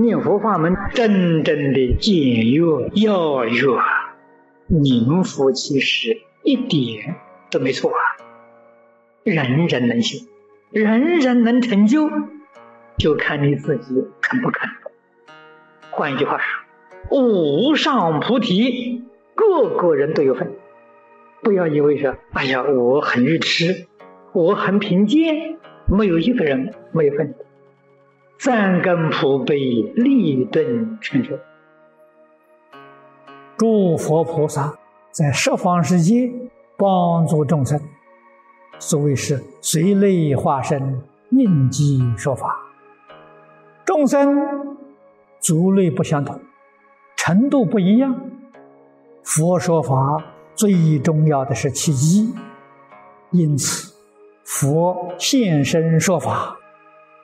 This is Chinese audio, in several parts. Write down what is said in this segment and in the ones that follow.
念佛法门真正的简约要约，名副其实，一点都没错啊！人人能修，人人能成就，就看你自己肯不肯。换一句话说，无上菩提，个个人都有份。不要以为说，哎呀，我很愚痴，我很贫贱，没有一个人没有份。三根普被立顿成就。诸佛菩萨在十方世界帮助众生，所谓是随类化身，应机说法。众生族类不相同，程度不一样。佛说法最重要的是契机，因此佛现身说法。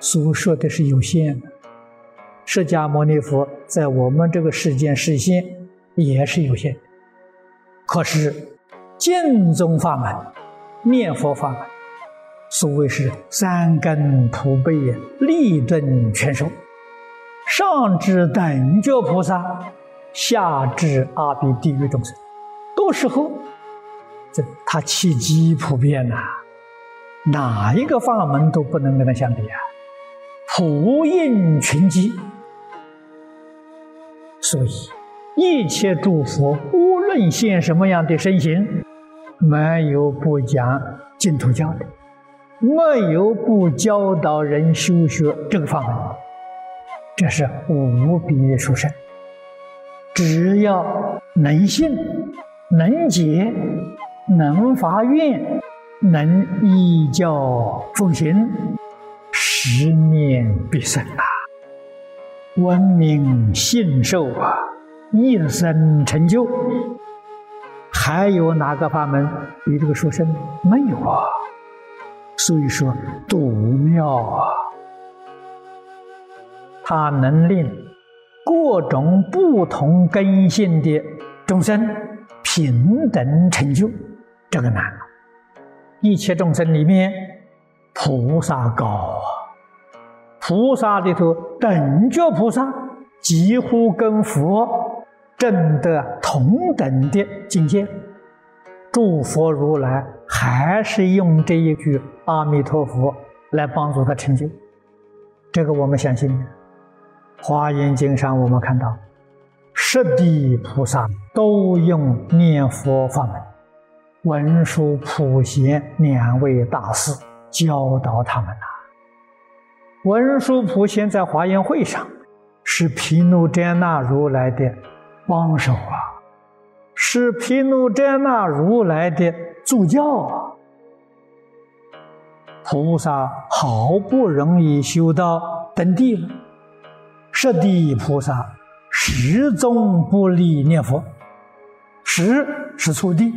所说的是有限的，释迦牟尼佛在我们这个世间实现也是有限的。可是净宗法门、念佛法门，所谓是三根普被立顿全收，上至等觉菩萨，下至阿鼻地狱众生，都适合。这他契机普遍呐，哪一个法门都不能跟他相比啊。普应群机，所以一切诸佛无论现什么样的身形，没有不讲净土教的，没有不教导人修学这个法门，这是无比殊胜。只要能信、能解、能发愿、能依教奉行。十念必生啊，闻名信受啊，一生成就。还有哪个法门比这个殊胜？没有啊。所以说，独妙啊，它能令各种不同根性的众生平等成就，这个难。一切众生里面，菩萨高啊。菩萨里头，等觉菩萨几乎跟佛证得同等的境界。诸佛如来还是用这一句阿弥陀佛来帮助他成就。这个我们相信。华严经上我们看到，十地菩萨都用念佛法门，文殊普贤两位大师教导他们呐。文殊普贤在华严会上是毗卢遮那如来的帮手啊，是毗卢遮那如来的助教啊。菩萨好不容易修到登地了，十地菩萨始终不离念佛，十是初地，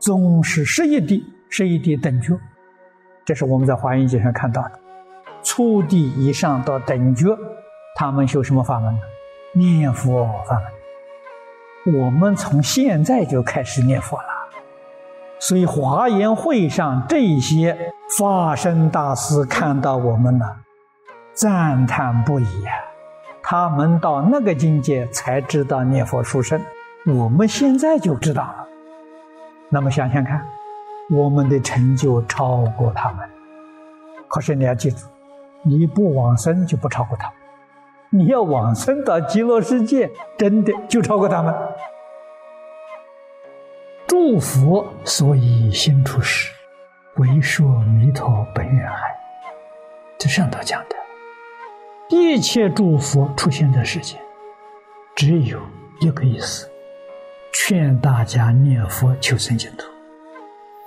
终是十一地，十一地等觉，这是我们在华严经上看到的。初地以上到等觉，他们修什么法门呢？念佛法门。我们从现在就开始念佛了，所以华严会上这些法身大师看到我们呢，赞叹不已呀。他们到那个境界才知道念佛殊胜，我们现在就知道了。那么想想看，我们的成就超过他们。可是你要记住。你不往生就不超过他，你要往生到极乐世界，真的就超过他们。诸佛所以心出世，为说弥陀本愿海。这上头讲的，一切诸佛出现在世间，只有一个意思：劝大家念佛求生净土。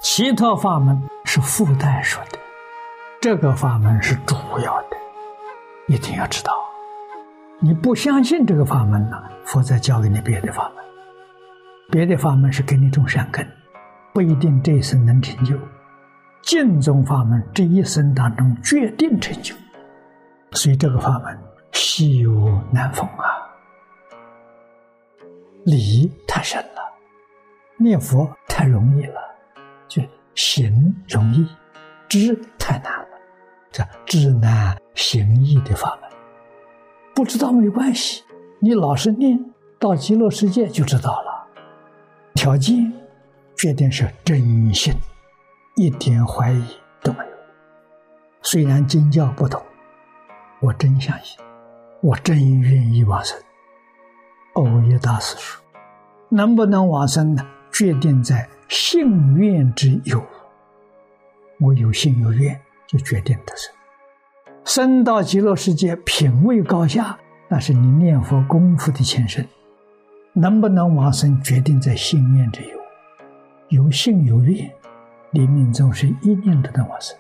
其他法门是附带说的。这个法门是主要的，一定要知道。你不相信这个法门呢，佛再教给你别的法门。别的法门是给你种善根，不一定这一生能成就。净宗法门这一生当中决定成就，所以这个法门稀有难逢啊。理太深了，念佛太容易了，就行容易，知太难。这知难行易的法门，不知道没关系，你老实念，到极乐世界就知道了。条件决定是真心，一点怀疑都没有。虽然经教不同，我真相信，我真愿意往生。欧耶大师说：“能不能往生呢？决定在信愿之有。我有信有愿，就决定得生。生到极乐世界，品位高下，那是你念佛功夫的前身。能不能往生，决定在信念之有。有信有愿，临命终是一念都能往生。”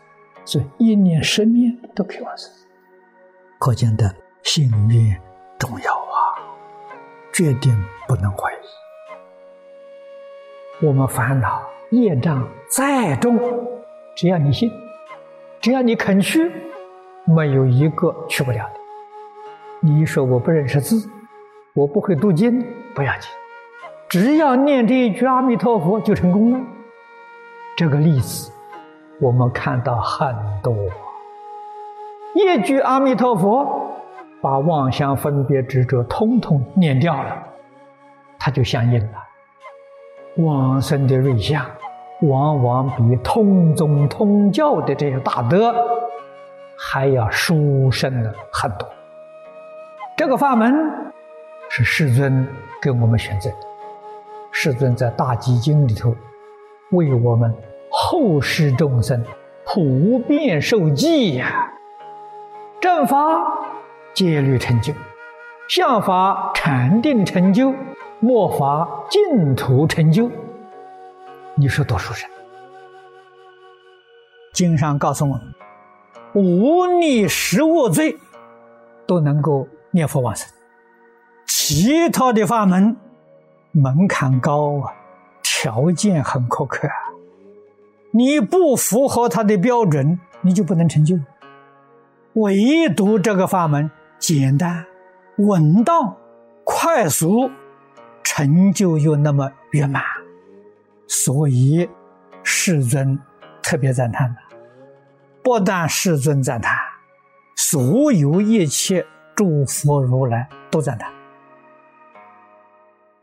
所以一念十念都可以往生，可见的信念重要啊，决定不能怀疑。我们烦恼业障再重，只要你信，只要你肯去，没有一个去不了的。你说我不认识字，我不会读经，不要紧，只要念这一句阿弥陀佛就成功了。这个例子。我们看到很多，一句阿弥陀佛，把妄想分别执着通通念掉了，它就相应了。往生的瑞相，往往比通宗通教的这些大德还要殊胜了很多。这个法门是世尊给我们选择的，世尊在大集经里头为我们。后世众生普遍受记呀，正法戒律成就，相法禅定成就，末法净土成就。你是多殊胜！经上告诉我们，无逆十恶罪都能够念佛往生，其他的法门门槛高啊，条件很苛刻啊。你不符合他的标准，你就不能成就。唯独这个法门简单、稳当、快速，成就又那么圆满，所以世尊特别赞叹的。不但世尊赞叹，所有一切诸佛如来都赞叹。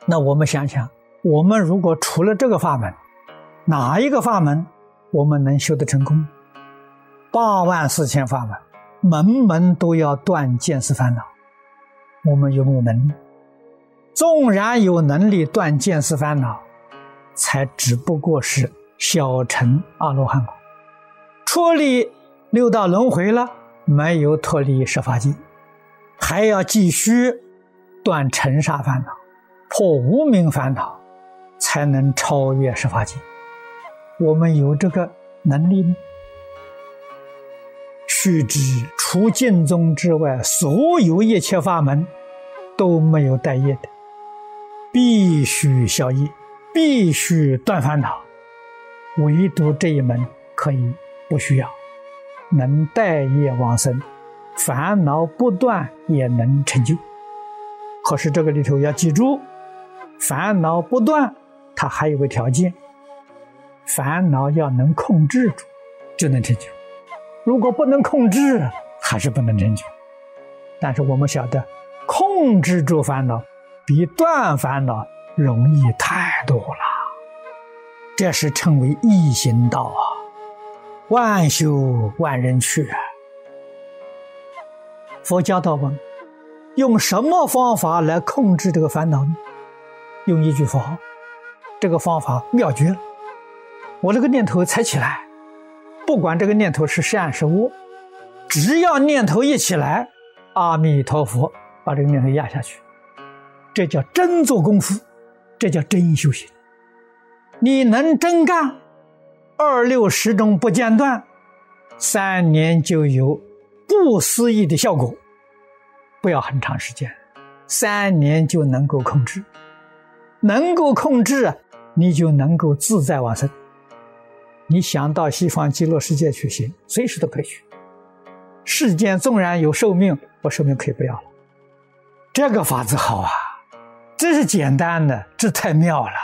那我们想想，我们如果除了这个法门，哪一个法门？我们能修得成功？八万四千法门，门门都要断见思烦恼。我们有没有能力？纵然有能力断见思烦恼，才只不过是小乘阿罗汉果，脱离六道轮回了，没有脱离十法界，还要继续断尘沙烦恼，破无明烦恼，才能超越十法界。我们有这个能力吗？须知除净宗之外，所有一切法门都没有带业的，必须消业，必须断烦恼。唯独这一门可以不需要，能带业往生，烦恼不断也能成就。可是这个里头要记住，烦恼不断，它还有个条件。烦恼要能控制住，就能成就；如果不能控制，还是不能成就。但是我们晓得，控制住烦恼比断烦恼容易太多了。这是称为易行道啊，万修万人去啊。佛教道问：用什么方法来控制这个烦恼呢？用一句佛号，这个方法妙绝了。我这个念头才起来，不管这个念头是善是恶，只要念头一起来，阿弥陀佛把这个念头压下去，这叫真做功夫，这叫真修行。你能真干，二六十种不间断，三年就有不思议的效果。不要很长时间，三年就能够控制，能够控制，你就能够自在往生。你想到西方极乐世界去行，随时都可以去。世间纵然有寿命，我寿命可以不要了。这个法子好啊，这是简单的，这太妙了。